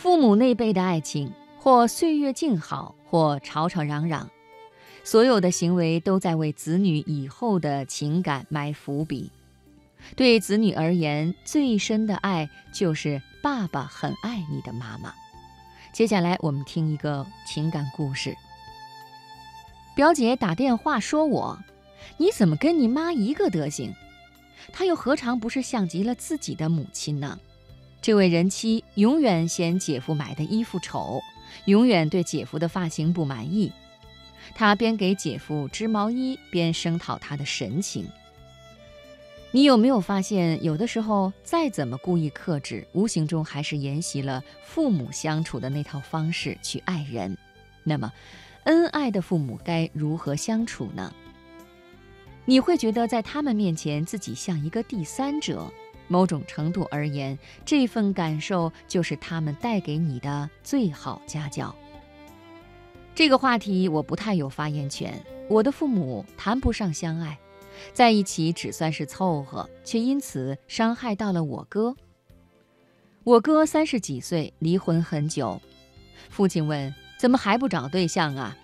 父母那辈的爱情，或岁月静好，或吵吵嚷嚷，所有的行为都在为子女以后的情感埋伏笔。对子女而言，最深的爱就是爸爸很爱你的妈妈。接下来我们听一个情感故事。表姐打电话说我，你怎么跟你妈一个德行？她又何尝不是像极了自己的母亲呢？这位人妻永远嫌姐夫买的衣服丑，永远对姐夫的发型不满意。她边给姐夫织毛衣，边声讨他的神情。你有没有发现，有的时候再怎么故意克制，无形中还是沿袭了父母相处的那套方式去爱人？那么。恩爱的父母该如何相处呢？你会觉得在他们面前自己像一个第三者，某种程度而言，这份感受就是他们带给你的最好家教。这个话题我不太有发言权。我的父母谈不上相爱，在一起只算是凑合，却因此伤害到了我哥。我哥三十几岁，离婚很久，父亲问。怎么还不找对象啊？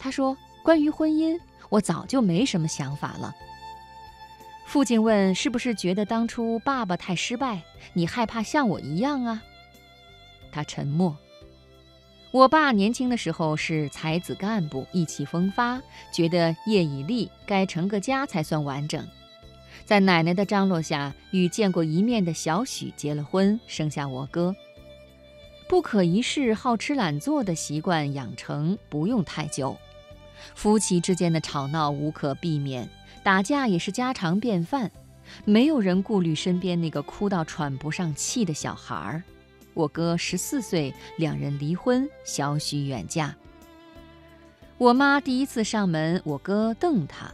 他说：“关于婚姻，我早就没什么想法了。”父亲问：“是不是觉得当初爸爸太失败，你害怕像我一样啊？”他沉默。我爸年轻的时候是才子干部，意气风发，觉得业已立，该成个家才算完整。在奶奶的张罗下，与见过一面的小许结了婚，生下我哥。不可一世、好吃懒做的习惯养成不用太久，夫妻之间的吵闹无可避免，打架也是家常便饭，没有人顾虑身边那个哭到喘不上气的小孩儿。我哥十四岁，两人离婚，小许远嫁。我妈第一次上门，我哥瞪她，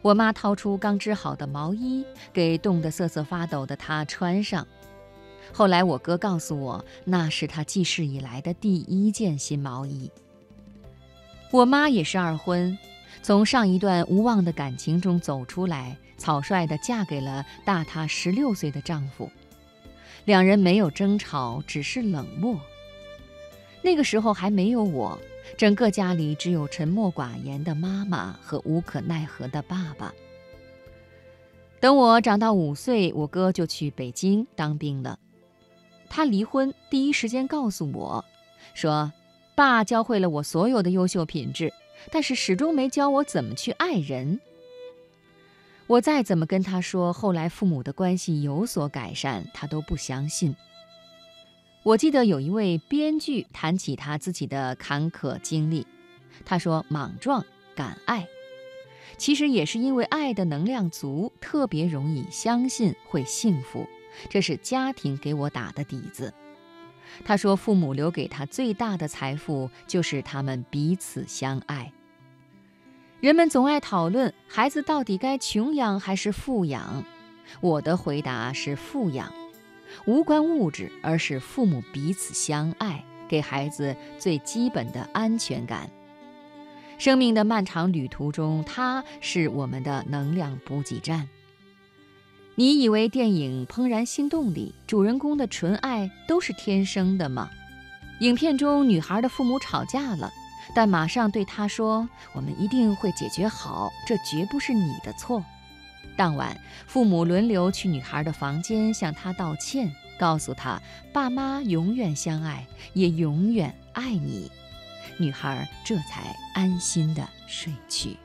我妈掏出刚织好的毛衣，给冻得瑟瑟发抖的他穿上。后来我哥告诉我，那是他记事以来的第一件新毛衣。我妈也是二婚，从上一段无望的感情中走出来，草率地嫁给了大她十六岁的丈夫。两人没有争吵，只是冷漠。那个时候还没有我，整个家里只有沉默寡言的妈妈和无可奈何的爸爸。等我长到五岁，我哥就去北京当兵了。他离婚，第一时间告诉我，说：“爸教会了我所有的优秀品质，但是始终没教我怎么去爱人。”我再怎么跟他说，后来父母的关系有所改善，他都不相信。我记得有一位编剧谈起他自己的坎坷经历，他说：“莽撞，敢爱，其实也是因为爱的能量足，特别容易相信会幸福。”这是家庭给我打的底子。他说，父母留给他最大的财富就是他们彼此相爱。人们总爱讨论孩子到底该穷养还是富养，我的回答是富养，无关物质，而是父母彼此相爱，给孩子最基本的安全感。生命的漫长旅途中，他是我们的能量补给站。你以为电影《怦然心动》里主人公的纯爱都是天生的吗？影片中女孩的父母吵架了，但马上对她说：“我们一定会解决好，这绝不是你的错。”当晚，父母轮流去女孩的房间向她道歉，告诉她爸妈永远相爱，也永远爱你。女孩这才安心的睡去。